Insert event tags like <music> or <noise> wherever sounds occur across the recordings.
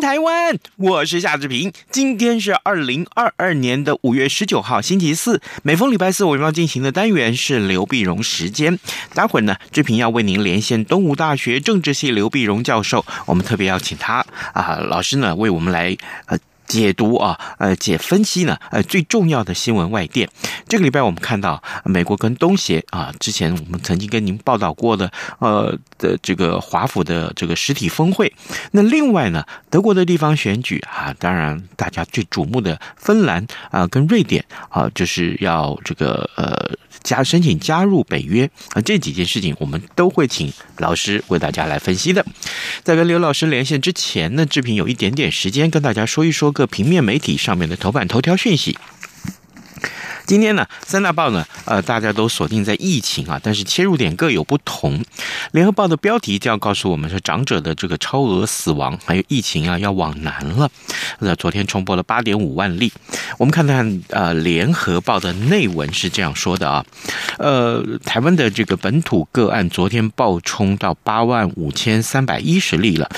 台湾！我是夏志平。今天是二零二二年的五月十九号，星期四。每逢礼拜四，我们要进行的单元是刘碧荣时间。待会儿呢，志平要为您连线东吴大学政治系刘碧荣教授。我们特别邀请他啊，老师呢为我们来呃。解读啊，呃，解分析呢，呃，最重要的新闻外电。这个礼拜我们看到美国跟东协啊，之前我们曾经跟您报道过的，呃的这个华府的这个实体峰会。那另外呢，德国的地方选举啊，当然大家最瞩目的芬兰啊跟瑞典啊，就是要这个呃加申请加入北约啊，这几件事情我们都会请老师为大家来分析的。在跟刘老师连线之前呢，志平有一点点时间跟大家说一说。各平面媒体上面的头版头条讯息。今天呢，三大报呢，呃，大家都锁定在疫情啊，但是切入点各有不同。联合报的标题就要告诉我们说，长者的这个超额死亡，还有疫情啊，要往南了。那昨天冲破了八点五万例。我们看看呃，联合报的内文是这样说的啊，呃，台湾的这个本土个案昨天暴冲到八万五千三百一十例了，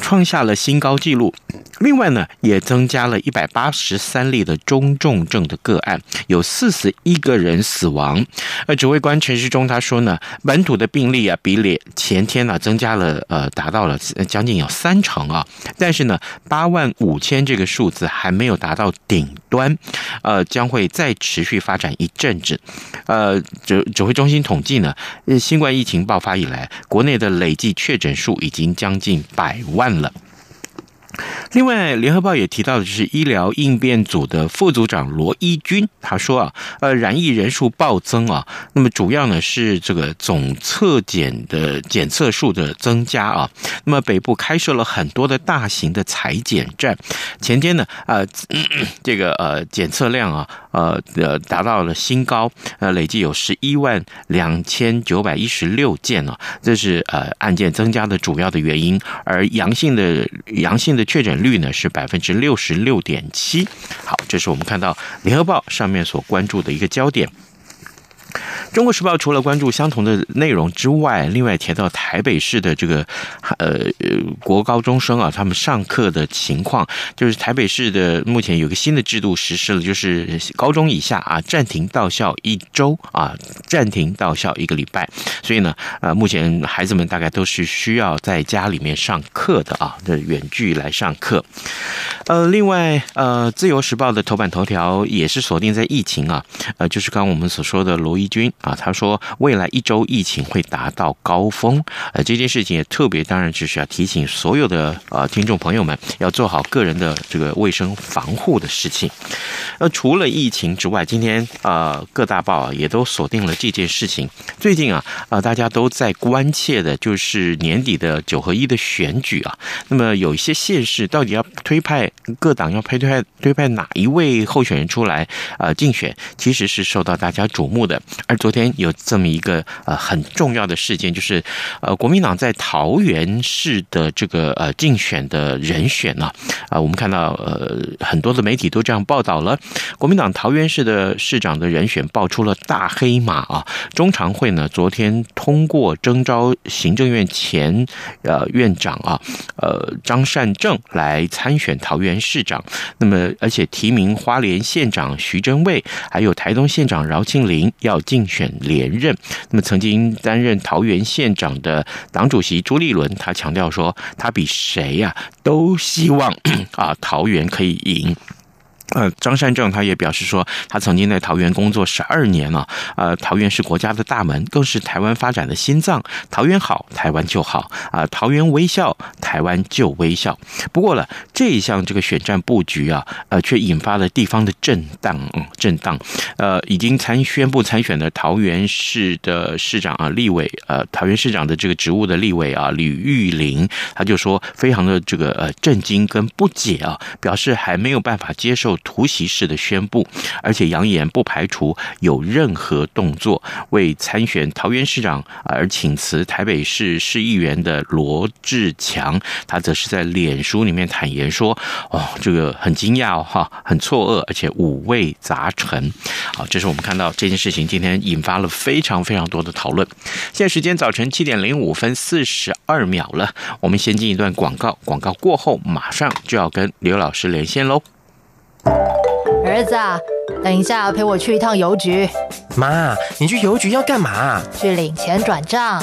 创下了新高纪录。另外呢，也增加了一百八十三例的中重症的个案，有四十一个人死亡。呃，指挥官陈时中他说呢，本土的病例啊，比连前天呢增加了呃，达到了将近有三成啊。但是呢，八万五千这个数字还没有达到顶端，呃，将会再持续发展一阵子。呃，指指挥中心统计呢，新冠疫情爆发以来，国内的累计确诊数已经将近百万了。另外，联合报也提到的就是医疗应变组的副组长罗一军，他说啊，呃，染疫人数暴增啊，那么主要呢是这个总测检的检测数的增加啊，那么北部开设了很多的大型的采检站，前天呢，呃，<clears throat> 这个呃检测量啊，呃呃达到了新高，呃，累计有十一万两千九百一十六件呢，这是呃案件增加的主要的原因，而阳性的阳性的。确诊率呢是百分之六十六点七。好，这是我们看到联合报上面所关注的一个焦点。中国时报除了关注相同的内容之外，另外提到台北市的这个呃国高中生啊，他们上课的情况，就是台北市的目前有个新的制度实施了，就是高中以下啊暂停到校一周啊，暂停到校一个礼拜。所以呢，呃，目前孩子们大概都是需要在家里面上课的啊，的远距来上课。呃，另外呃，自由时报的头版头条也是锁定在疫情啊，呃，就是刚刚我们所说的罗一军。啊，他说未来一周疫情会达到高峰，呃，这件事情也特别，当然就是要提醒所有的呃听众朋友们要做好个人的这个卫生防护的事情。呃，除了疫情之外，今天呃各大报啊也都锁定了这件事情。最近啊啊、大家都在关切的就是年底的九合一的选举啊，那么有一些县市到底要推派各党要推派推派哪一位候选人出来、呃、竞选，其实是受到大家瞩目的，而昨。天有这么一个呃很重要的事件，就是呃国民党在桃园市的这个呃竞选的人选呢啊，啊，我们看到呃很多的媒体都这样报道了，国民党桃园市的市长的人选爆出了大黑马啊，中常会呢昨天通过征召行政院前呃院长啊呃张善政来参选桃园市长，那么而且提名花莲县长徐榛蔚，还有台东县长饶庆铃要竞选。连任，那么曾经担任桃园县长的党主席朱立伦，他强调说，他比谁呀、都希望 <clears throat> 啊桃园可以赢。呃，张善政他也表示说，他曾经在桃园工作十二年了，呃，桃园是国家的大门，更是台湾发展的心脏。桃园好，台湾就好啊、桃园微笑，台湾就微笑。不过呢，这一项这个选战布局啊，呃，却引发了地方的震荡，嗯，震荡。呃，已经参宣布参选的桃园市的市长啊，立委，呃，桃园市长的这个职务的立委啊，吕玉玲，他就说非常的这个呃震惊跟不解啊，表示还没有办法接受。突袭式的宣布，而且扬言不排除有任何动作。为参选桃园市长而请辞台北市市议员的罗志强，他则是在脸书里面坦言说：“哦，这个很惊讶，哈，很错愕，而且五味杂陈。”好，这是我们看到这件事情今天引发了非常非常多的讨论。现在时间早晨七点零五分四十二秒了，我们先进一段广告，广告过后马上就要跟刘老师连线喽。儿子啊，等一下陪我去一趟邮局。妈，你去邮局要干嘛？去领钱转账。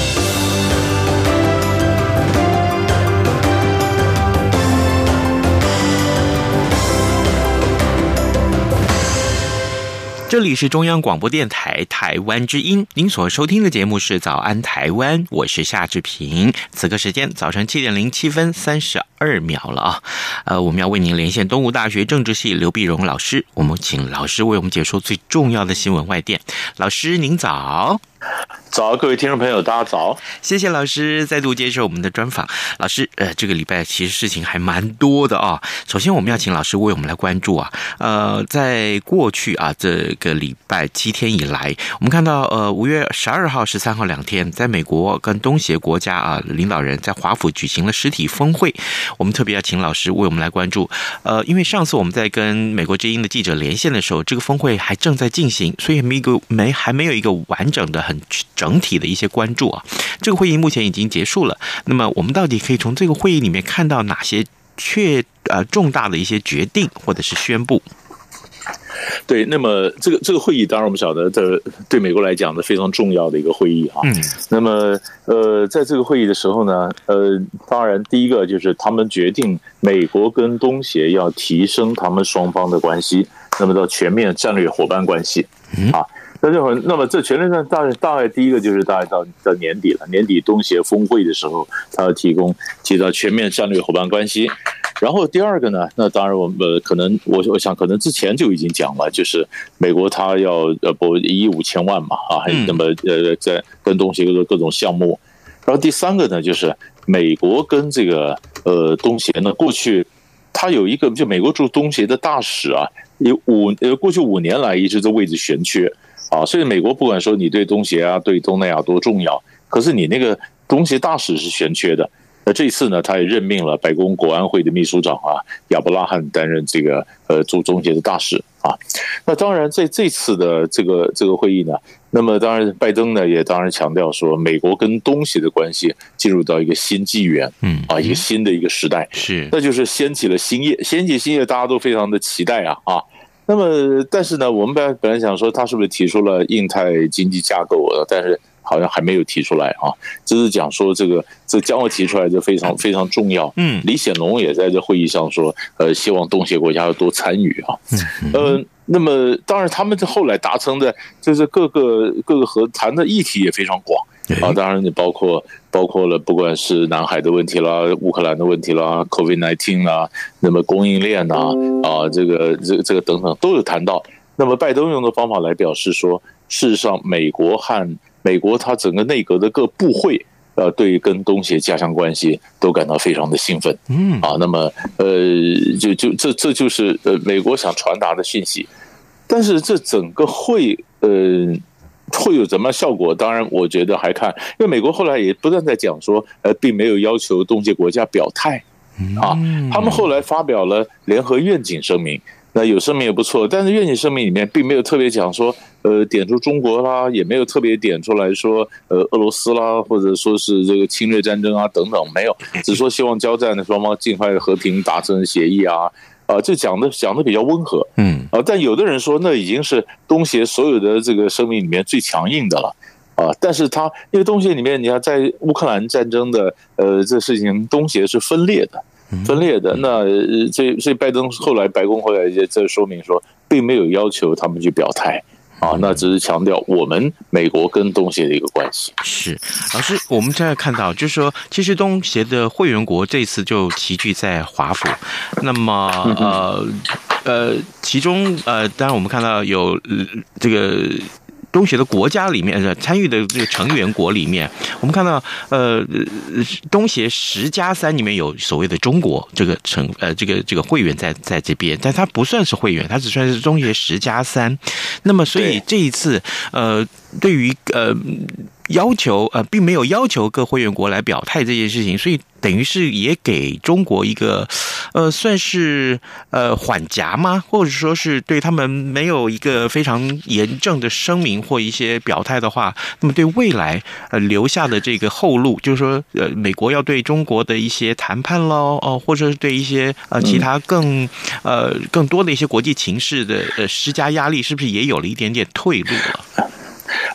这里是中央广播电台台湾之音，您所收听的节目是《早安台湾》，我是夏志平。此刻时间早晨七点零七分三十二秒了啊，呃，我们要为您连线东吴大学政治系刘碧荣老师，我们请老师为我们解说最重要的新闻外电。老师您早。<laughs> 早，各位听众朋友，大家早！谢谢老师再度接受我们的专访。老师，呃，这个礼拜其实事情还蛮多的啊。首先，我们要请老师为我们来关注啊。呃，在过去啊这个礼拜七天以来，我们看到呃五月十二号、十三号两天，在美国跟东协国家啊领导人在华府举行了实体峰会。我们特别要请老师为我们来关注。呃，因为上次我们在跟美国之音的记者连线的时候，这个峰会还正在进行，所以没一个没还没有一个完整的。很整体的一些关注啊，这个会议目前已经结束了。那么我们到底可以从这个会议里面看到哪些确呃重大的一些决定或者是宣布？对，那么这个这个会议当然我们晓得，这对美国来讲的非常重要的一个会议啊。嗯。那么呃，在这个会议的时候呢，呃，当然第一个就是他们决定美国跟东协要提升他们双方的关系，那么到全面战略伙伴关系啊。那就好，那么这全面上大大概第一个就是大概到到年底了，年底东协峰会的时候，他要提供提到全面战略伙伴关系。然后第二个呢，那当然我们可能我 <laughs> 我想可能之前就已经讲了，就是美国他要呃拨一亿五千万嘛啊，那么呃在跟东协各各种项目。然后第三个呢，就是美国跟这个呃东协呢，过去他有一个就美国驻东协的大使啊，有五呃过去五年来一直在位置悬缺。啊，所以美国不管说你对东协啊，对东南亚多重要，可是你那个东协大使是悬缺的。那这次呢，他也任命了白宫国安会的秘书长啊亚伯拉罕担任这个呃驻中协的大使啊。那当然在这次的这个这个会议呢，那么当然拜登呢也当然强调说，美国跟东协的关系进入到一个新纪元，嗯啊，一个新的一个时代是，那就是掀起了新业，掀起新业，大家都非常的期待啊啊。那么，但是呢，我们本来本来想说，他是不是提出了印太经济架构？但是好像还没有提出来啊，只是讲说这个这将要提出来就非常非常重要。嗯，李显龙也在这会议上说，呃，希望东协国家要多参与啊。嗯，呃，那么当然他们这后来达成的，就是各个各个和谈的议题也非常广啊。当然你包括包括了不管是南海的问题啦、乌克兰的问题啦、COVID nineteen 啦，那么供应链呐啊，这个这个这个等等都有谈到。那么拜登用的方法来表示说，事实上美国和美国它整个内阁的各部会，呃，对于跟东协加强关系都感到非常的兴奋，嗯啊，那么呃，就就这这就是呃美国想传达的信息，但是这整个会呃会有怎么样效果？当然，我觉得还看，因为美国后来也不断在讲说，呃，并没有要求东协国家表态，啊，他们后来发表了联合愿景声明。那有声明也不错，但是愿景声明里面并没有特别讲说，呃，点出中国啦，也没有特别点出来说，呃，俄罗斯啦，或者说是这个侵略战争啊等等，没有，只说希望交战的双方尽快和平达成协议啊，啊、呃，就讲的讲的比较温和，嗯，啊，但有的人说那已经是东协所有的这个声明里面最强硬的了，啊，但是他因为东协里面你看在乌克兰战争的呃这事情，东协是分裂的。分裂的那这所以拜登后来白宫后来也在说明说，并没有要求他们去表态啊，那只是强调我们美国跟东协的一个关系。是老师，我们现在看到就是说，其实东协的会员国这次就齐聚在华府，那么呃呃，其中呃，当然我们看到有这个。东协的国家里面，呃，参与的这个成员国里面，我们看到，呃，东协十加三里面有所谓的中国这个成，呃，这个这个会员在在这边，但它不算是会员，它只算是东协十加三。那么，所以这一次，呃，对于呃。要求呃，并没有要求各会员国来表态这件事情，所以等于是也给中国一个呃，算是呃缓颊吗？或者说是对他们没有一个非常严正的声明或一些表态的话，那么对未来呃留下的这个后路，就是说呃，美国要对中国的一些谈判喽，哦，或者是对一些呃其他更呃更多的一些国际情势的呃施加压力，是不是也有了一点点退路了？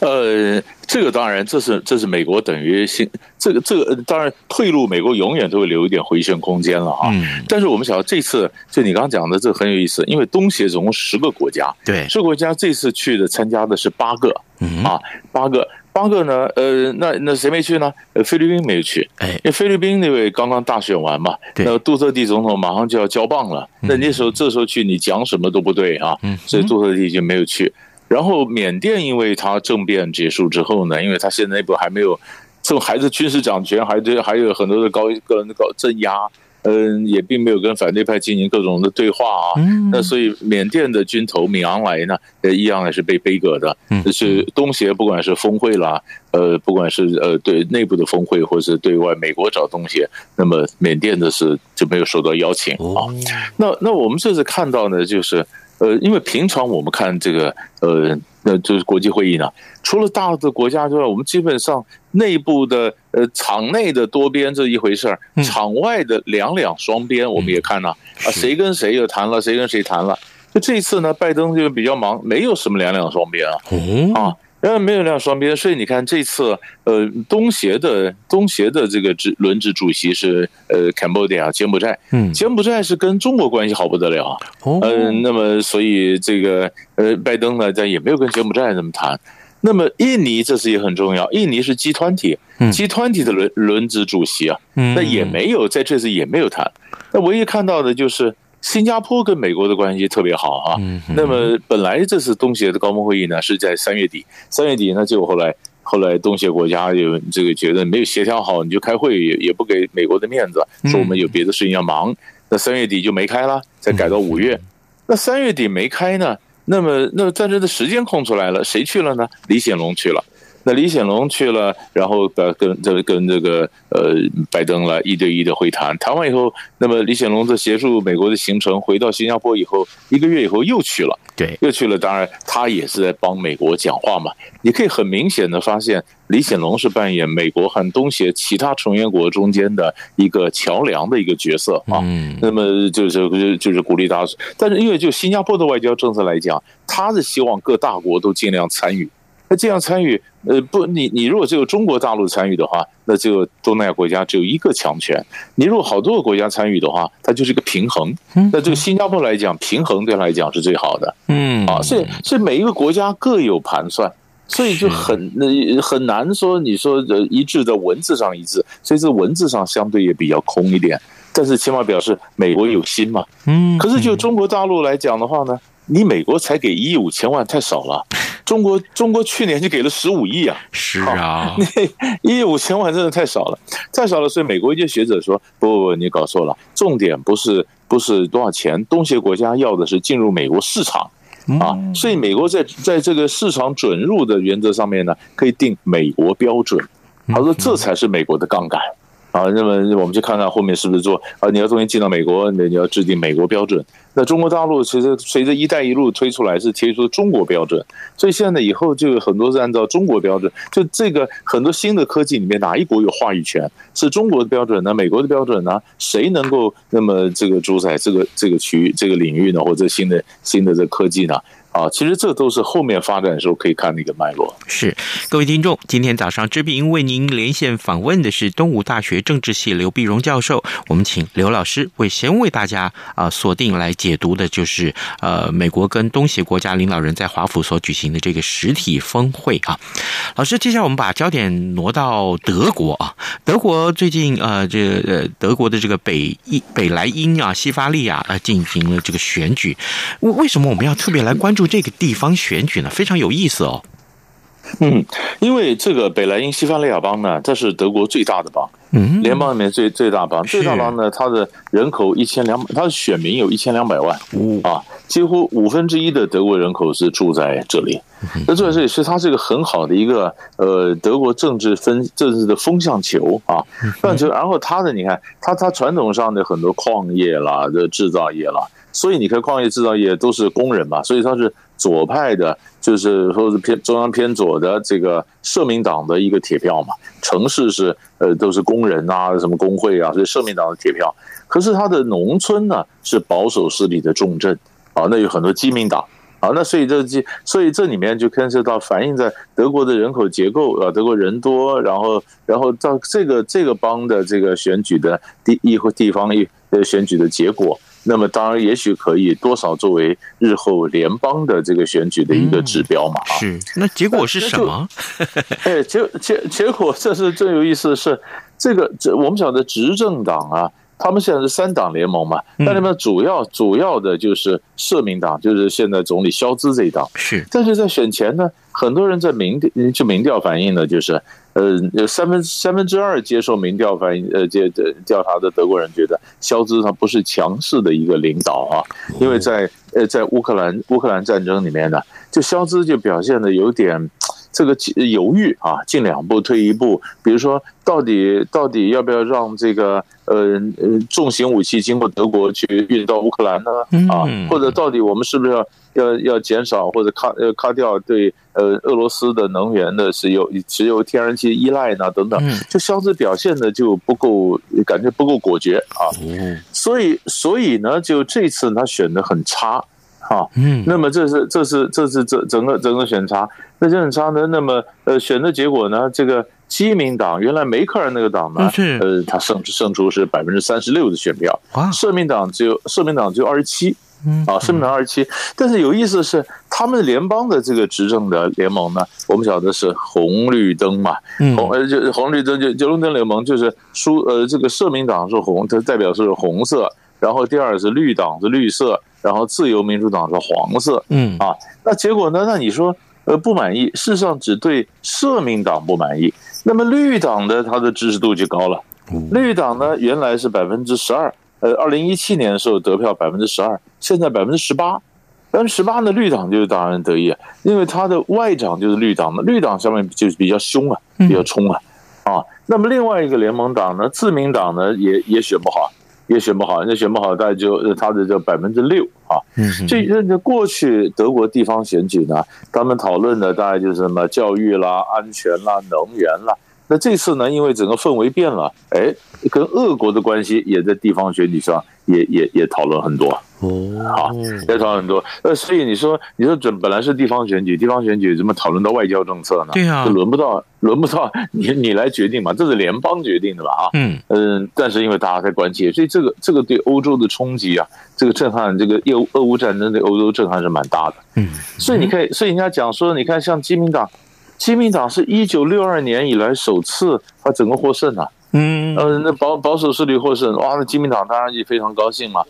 呃，这个当然，这是这是美国等于新这个这个当然退路，美国永远都会留一点回旋空间了啊。嗯。但是我们想到这次，就你刚刚讲的，这个很有意思，因为东协总共十个国家，对，十个国家这次去的参加的是八个，嗯啊，八个。八个呢，呃，那那谁没去呢？呃，菲律宾没有去，哎，因为菲律宾那位刚刚大选完嘛，对，那杜特地总统马上就要交棒了，那那时候这时候去，你讲什么都不对啊，嗯，所以杜特地就没有去。然后缅甸，因为它政变结束之后呢，因为它现在内部还没有，这种还是军事掌权，还对还有很多的高个人的高镇压，嗯，也并没有跟反对派进行各种的对话啊。嗯。那所以缅甸的军头敏昂莱呢，呃，一样也是被杯葛的。嗯。就是东协不管是峰会啦，呃，不管是呃对内部的峰会，或是对外美国找东协，那么缅甸的是就没有受到邀请啊。那那我们这次看到呢，就是。呃，因为平常我们看这个，呃，那就是国际会议呢，除了大的国家之外，我们基本上内部的，呃，场内的多边这一回事儿，场外的两两双边我们也看了啊，谁跟谁又谈了，谁跟谁谈了。就这次呢，拜登就比较忙，没有什么两两双边啊，啊。呃，没有亮双边，所以你看这次，呃，东协的东协的这个轮轮值主席是呃，Cambodia 柬埔寨，嗯，柬埔寨是跟中国关系好不得了，嗯、呃，那么所以这个呃，拜登呢，但也没有跟柬埔寨那么谈。那么印尼这次也很重要，印尼是集团体，集团体的轮轮值主席啊，那也没有在这次也没有谈。那唯一看到的就是。新加坡跟美国的关系特别好啊，那么本来这次东协的高峰会议呢是在三月底，三月底呢结果后来后来东协国家有这个觉得没有协调好，你就开会也也不给美国的面子，说我们有别的事情要忙，那三月底就没开了，再改到五月，那三月底没开呢，那么那么战争的时间空出来了，谁去了呢？李显龙去了。那李显龙去了，然后呃跟这跟这个呃拜登来一对一的会谈，谈完以后，那么李显龙在结束美国的行程，回到新加坡以后，一个月以后又去了，对，又去了。当然，他也是在帮美国讲话嘛。你可以很明显的发现，李显龙是扮演美国和东协其他成员国中间的一个桥梁的一个角色啊。嗯，那么就是就是鼓励他，但是因为就新加坡的外交政策来讲，他是希望各大国都尽量参与。那这样参与，呃，不，你你如果只有中国大陆参与的话，那这个东南亚国家只有一个强权；你如果好多个国家参与的话，它就是一个平衡。那这个新加坡来讲，平衡对他来讲是最好的。嗯，啊，所以所以每一个国家各有盘算，所以就很很难说你说呃一致的文字上一致，所以这文字上相对也比较空一点。但是起码表示美国有心嘛。嗯，可是就中国大陆来讲的话呢，你美国才给一亿五千万太少了。中国中国去年就给了十五亿啊！是啊，那一亿五千万真的太少了，太少了。所以美国一些学者说：“不不不，你搞错了，重点不是不是多少钱，东协国家要的是进入美国市场啊。所以美国在在这个市场准入的原则上面呢，可以定美国标准。他说这才是美国的杠杆。”啊，那么我们就看看后面是不是做啊？你要东西进到美国，那你要制定美国标准。那中国大陆其实随着“一带一路”推出来，是提出中国标准。所以现在以后就有很多是按照中国标准。就这个很多新的科技里面，哪一国有话语权？是中国的标准呢？美国的标准呢？谁能够那么这个主宰这个这个区域、这个领域呢？或者新的新的这科技呢？啊，其实这都是后面发展的时候可以看的一个脉络。是，各位听众，今天早上这边为您连线访问的是东吴大学政治系刘必荣教授，我们请刘老师为先为大家啊锁定来解读的，就是呃美国跟东协国家领导人在华府所举行的这个实体峰会啊。老师，接下来我们把焦点挪到德国啊，德国最近呃这呃德国的这个北伊北莱茵啊西法利亚啊进行了这个选举，为为什么我们要特别来关注？这个地方选举呢，非常有意思哦。嗯，因为这个北莱茵西方利亚邦呢，它是德国最大的邦，嗯，联邦里面最最大邦，最大邦呢，它的人口一千两百，它的选民有一千两百万，啊，几乎五分之一的德国人口是住在这里。那这这也是它是一个很好的一个呃德国政治分政治的风向球啊，风向球。然后它的你看，它它传统上的很多矿业啦，这制造业啦。所以你看，矿业制造业都是工人嘛，所以他是左派的，就是说是偏中央偏左的这个社民党的一个铁票嘛。城市是呃都是工人啊，什么工会啊，所以社民党的铁票。可是他的农村呢是保守势力的重镇啊，那有很多基民党啊，那所以这这所以这里面就牵涉到反映在德国的人口结构啊，德国人多，然后然后到这个这个邦的这个选举的地议会地方一呃选举的结果。那么当然，也许可以多少作为日后联邦的这个选举的一个指标嘛？是。那结果是什么？<laughs> 哎，结结结果，这是最有意思的是，这个这我们讲的执政党啊，他们现在是三党联盟嘛。那里面主要主要的就是社民党，就是现在总理肖兹这一党。是。但是在选前呢，很多人在民调就民调反映呢，就是。呃，有三分三分之二接受民调反映，呃，这的调查的德国人觉得肖兹他不是强势的一个领导啊，因为在呃在乌克兰乌克兰战争里面呢，就肖兹就表现的有点这个犹豫啊，进两步退一步，比如说到底到底要不要让这个呃呃重型武器经过德国去运到乌克兰呢？啊，或者到底我们是不是要？要要减少或者卡呃卡掉对呃俄罗斯的能源的石油石油天然气依赖呢？等等，就肖兹表现的就不够，感觉不够果决啊，所以所以呢，就这次他选的很差啊，嗯，那么这是这是这是整整个整个选差，那就很差呢。那么呃选的结果呢，这个基民党原来梅克尔那个党呢，呃，他胜胜出是百分之三十六的选票，社民党只有社民党只有二十七。啊，社民党二十七，但是有意思的是，他们联邦的这个执政的联盟呢，我们晓得是红绿灯嘛，红呃就红绿灯就就绿灯联盟就是输呃这个社民党是红，它代表是红色，然后第二是绿党是绿色，然后自由民主党是黄色，嗯啊，那结果呢？那你说呃不满意，事实上只对社民党不满意，那么绿党的它的支持度就高了，绿党呢原来是百分之十二。呃，二零一七年的时候得票百分之十二，现在百分之十八，百分之十八呢，绿党就是当然得意，因为他的外长就是绿党的，绿党上面就是比较凶啊，比较冲啊，啊，那么另外一个联盟党呢，自民党呢也也选不好，也选不好，那选不好大概就他的就百分之六啊，这这过去德国地方选举呢，他们讨论的大概就是什么教育啦、安全啦、能源啦。那这次呢，因为整个氛围变了，哎，跟俄国的关系也在地方选举上也也也讨论很多哦，好，也讨论很多。呃，所以你说，你说准本来是地方选举，地方选举怎么讨论到外交政策呢？对啊，就轮不到，轮不到你你来决定嘛，这是联邦决定的吧？啊，嗯嗯，但是因为大家在关切，所以这个这个对欧洲的冲击啊，这个震撼，这个俄俄乌战争对欧洲震撼是蛮大的。嗯，所以你可以，所以人家讲说，你看像基民党。基民党是一九六二年以来首次他整个获胜啊，嗯，呃，那保保守势力获胜，哇，那基民党当然也非常高兴嘛。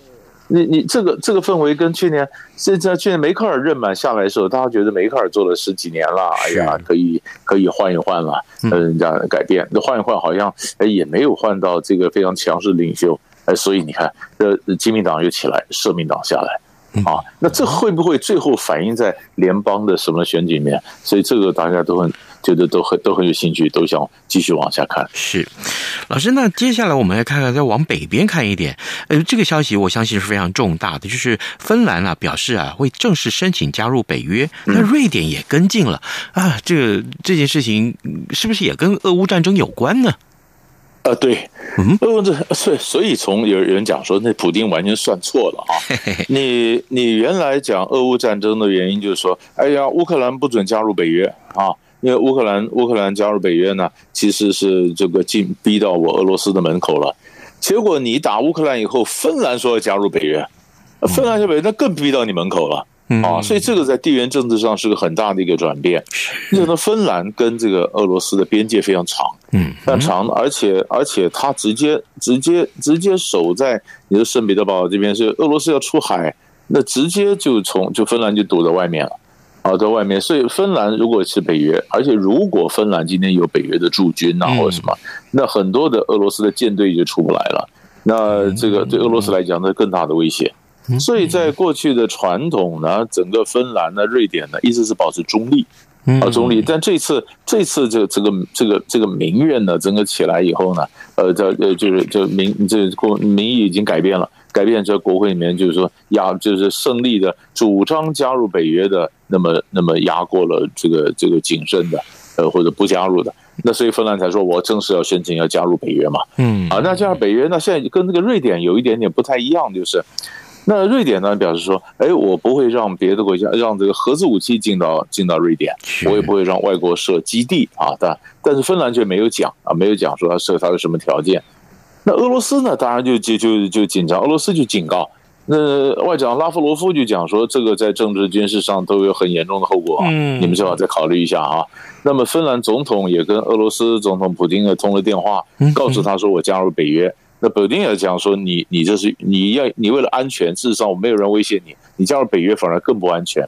你你这个这个氛围跟去年，现在去年梅克尔任满下来的时候，大家觉得梅克尔做了十几年了，哎呀，可以可以换一换了，嗯，人家改变，那换一换好像哎也没有换到这个非常强势领袖，哎，所以你看，呃基民党又起来，社民党下来。啊，那这会不会最后反映在联邦的什么选举里面？所以这个大家都很觉得都很都很有兴趣，都想继续往下看。是，老师，那接下来我们来看看，再往北边看一点。呃，这个消息我相信是非常重大的，就是芬兰啊表示啊会正式申请加入北约，那瑞典也跟进了啊。这个这件事情是不是也跟俄乌战争有关呢？呃，对，嗯，这所以所以从有人讲说，那普丁完全算错了啊！你你原来讲俄乌战争的原因就是说，哎呀，乌克兰不准加入北约啊，因为乌克兰乌克兰加入北约呢，其实是这个进逼到我俄罗斯的门口了。结果你打乌克兰以后，芬兰说要加入北约，芬兰加北约，那更逼到你门口了。啊，所以这个在地缘政治上是个很大的一个转变。你说芬兰跟这个俄罗斯的边界非常长，嗯，非常长，而且而且它直接直接直接守在你的圣彼得堡这边，是俄罗斯要出海，那直接就从就芬兰就堵在外面了，啊，在外面。所以芬兰如果是北约，而且如果芬兰今天有北约的驻军啊或者什么，那很多的俄罗斯的舰队就出不来了。那这个对俄罗斯来讲，那更大的威胁。所以在过去的传统呢，整个芬兰呢、瑞典呢，一直是保持中立，啊中立。但这次这次这这个这个这个民怨呢，整个起来以后呢，呃，这呃就是就民这国民意已经改变了，改变在国会里面就是说压就是胜利的主张加入北约的，那么那么压过了这个这个谨慎的，呃或者不加入的。那所以芬兰才说我正式要申请要加入北约嘛，嗯啊，那加入北约，那现在跟这个瑞典有一点点不太一样，就是。那瑞典呢，表示说，哎，我不会让别的国家让这个核子武器进到进到瑞典，我也不会让外国设基地啊。但但是芬兰却没有讲啊，没有讲说他设他的什么条件。那俄罗斯呢，当然就就就就紧张，俄罗斯就警告。那外长拉夫罗夫就讲说，这个在政治军事上都有很严重的后果啊，你们最好再考虑一下啊。那么芬兰总统也跟俄罗斯总统普京也通了电话，告诉他说我加入北约。那普京也讲说，你你这是你要你为了安全，事实上我没有人威胁你，你加入北约反而更不安全。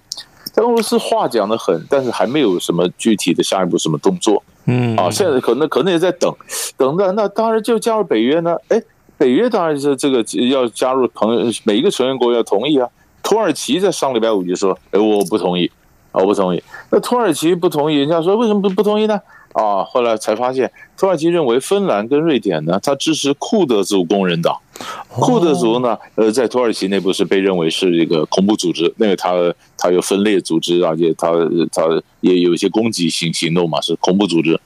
但俄罗斯话讲的很，但是还没有什么具体的下一步什么动作。嗯啊，现在可能可能也在等，等的那当然就加入北约呢。哎，北约当然是这个要加入，朋友每一个成员国要同意啊。土耳其在上礼拜五就说，哎，我不同意，我不同意。那土耳其不同意，人家说为什么不不同意呢？啊，后来才发现，土耳其认为芬兰跟瑞典呢，它支持库德族工人党。库德族呢，呃，在土耳其内部是被认为是一个恐怖组织，因为它它有分裂组织，而且它它也有一些攻击性行动嘛，是恐怖组织。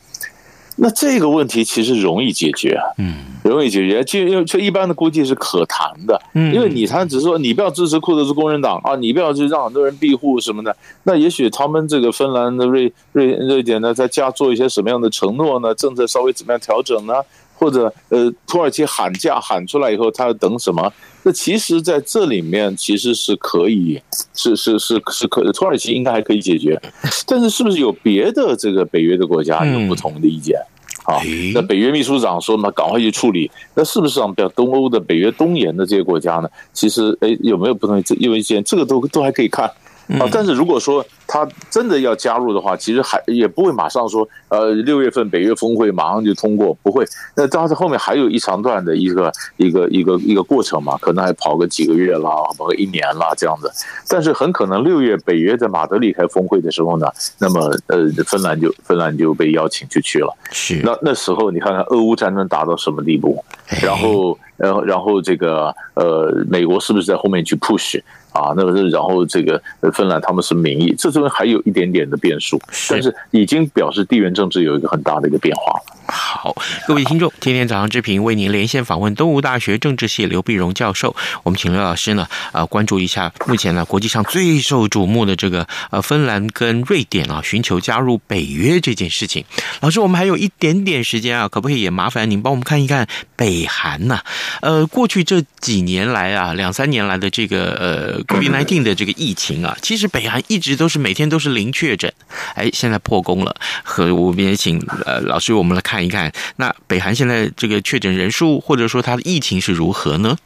那这个问题其实容易解决，嗯，容易解决，就因为这一般的估计是可谈的，嗯，因为你谈只是说你不要支持库德族工人党啊，你不要去让很多人庇护什么的，那也许他们这个芬兰的瑞瑞瑞典呢，在家做一些什么样的承诺呢？政策稍微怎么样调整呢？或者呃，土耳其喊价喊出来以后，他要等什么？那其实在这里面其实是可以，是是是是可，土耳其应该还可以解决，但是是不是有别的这个北约的国家有不同的意见？好，那北约秘书长说嘛，赶快去处理。那是不是像比较东欧的北约东沿的这些国家呢？其实哎，有没有不同意见？这个都都还可以看。啊，但是如果说他真的要加入的话，其实还也不会马上说，呃，六月份北约峰会马上就通过，不会。那当然后面还有一长段的一个一个一个一个过程嘛，可能还跑个几个月啦，跑个一年啦这样子。但是很可能六月北约在马德里开峰会的时候呢，那么呃，芬兰就芬兰就被邀请就去了。是。那那时候你看看俄乌战争打到什么地步，然后然后然后这个呃，美国是不是在后面去 push？啊，那个是，然后这个芬兰他们是民意，这中间还有一点点的变数，但是已经表示地缘政治有一个很大的一个变化了。好，各位听众，今天早上志平为您连线访问东吴大学政治系刘碧荣教授。我们请刘老师呢，呃，关注一下目前呢国际上最受瞩目的这个呃芬兰跟瑞典啊寻求加入北约这件事情。老师，我们还有一点点时间啊，可不可以也麻烦您帮我们看一看北韩呢？呃，过去这几年来啊，两三年来的这个呃 COVID-19 的这个疫情啊，其实北韩一直都是每天都是零确诊，哎，现在破功了。和我们也请呃老师我们来看。看一看，那北韩现在这个确诊人数，或者说它的疫情是如何呢？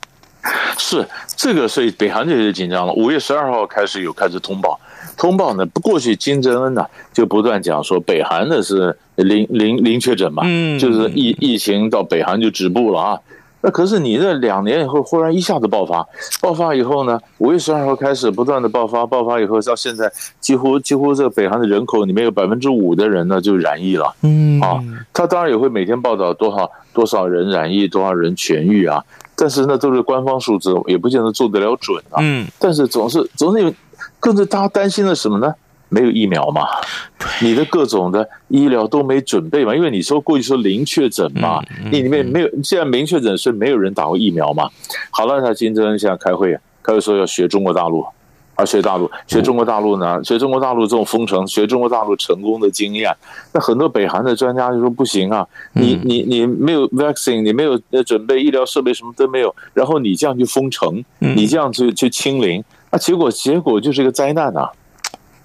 是这个，所以北韩就有点紧张了。五月十二号开始有开始通报，通报呢，不过去金正恩呢就不断讲说北韩的是零零零确诊嘛，嗯，就是疫疫情到北韩就止步了啊。那可是你这两年以后忽然一下子爆发，爆发以后呢，五月十二号开始不断的爆发，爆发以后到现在几乎几乎这个北韩的人口里面有百分之五的人呢就染疫了，嗯。啊，他当然也会每天报道多少多少人染疫，多少人痊愈啊，但是那都是官方数字，也不见得做得了准啊，嗯，但是总是总是有，更是大家担心的什么呢？没有疫苗嘛？你的各种的医疗都没准备嘛？因为你说过去说零确诊嘛，你里面没有，现在零确诊，所以没有人打过疫苗嘛。好了，他金正恩现在开会，开会说要学中国大陆，啊，学大陆，学中国大陆呢？学中国大陆这种封城，学中国大陆成功的经验。那很多北韩的专家就说不行啊，你你你没有 vaccine，你没有准备医疗设备，什么都没有，然后你这样去封城，你这样去去清零，那结果结果就是一个灾难啊。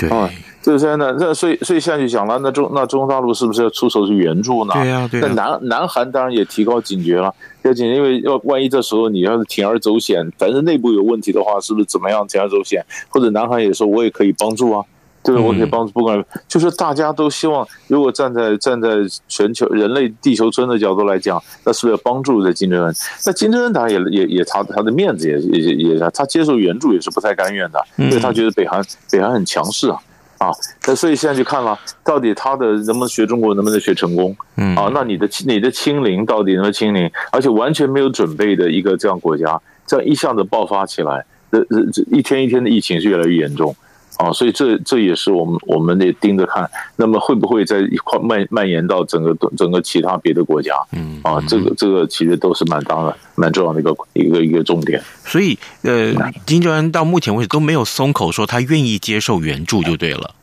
啊，这个现在那所以所以现在就讲了，那中那中国大陆是不是要出手去援助呢？对呀、啊，对、啊。那南南韩当然也提高警觉了，要警觉，因为要万一这时候你要是铤而走险，反正内部有问题的话，是不是怎么样铤而走险？或者南韩也说我也可以帮助啊，对？我可以帮助，不管就是大家都希望，如果站在站在全球人类地球村的角度来讲，那是不是要帮助这金正恩？那金正恩当然也也也他他的面子也也也也他接受援助也是不太甘愿的，因为他觉得北韩北韩很强势啊。啊，那所以现在就看了，到底他的能不能学中国，能不能学成功？嗯，啊，那你的你的清零到底能不能清零？而且完全没有准备的一个这样国家，这样一下子爆发起来，这这这一天一天的疫情是越来越严重。啊，所以这这也是我们我们得盯着看，那么会不会在一块蔓蔓延到整个整个其他别的国家？嗯，啊，这个这个其实都是蛮当的蛮重要的一个一个一个重点。所以，呃，金正恩到目前为止都没有松口说他愿意接受援助，就对了。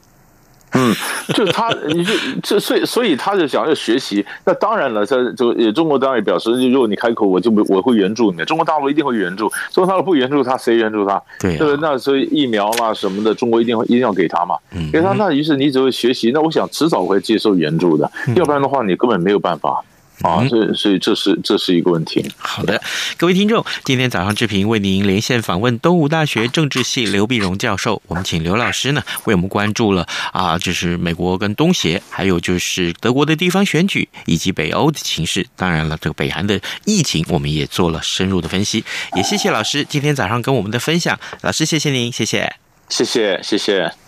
嗯，<laughs> 就他，你就这，所以所以他就想要学习。那当然了，在这个中国当然也表示，如果你开口，我就我会援助你。中国大陆一定会援助，中国大陆不援助他，谁援助他？对、啊，对，那所以疫苗啦什么的，中国一定会一定要给他嘛。给他，那于是你只会学习。那我想迟早会接受援助的，要不然的话，你根本没有办法。啊，所以所以这是这是一个问题。好的，各位听众，今天早上志平为您连线访问东吴大学政治系刘碧荣教授。我们请刘老师呢为我们关注了啊，就是美国跟东协，还有就是德国的地方选举以及北欧的情势。当然了，这个北韩的疫情，我们也做了深入的分析。也谢谢老师今天早上跟我们的分享。老师，谢谢您，谢谢，谢谢，谢谢。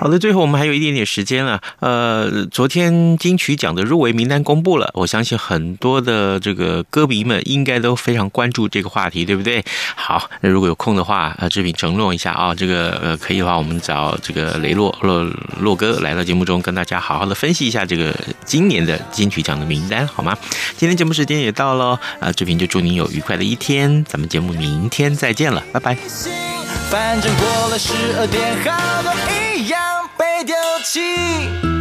好的，最后我们还有一点点时间了。呃，昨天金曲奖的入围名单公布了，我相信很多的这个歌迷们应该都非常关注这个话题，对不对？好，那如果有空的话，呃，志平承诺一下啊，这个呃可以的话，我们找这个雷洛洛洛哥来到节目中，跟大家好好的分析一下这个今年的金曲奖的名单，好吗？今天节目时间也到了，啊，志平就祝您有愉快的一天，咱们节目明天再见了，拜拜。反正过了十二点，好多一样被丢弃。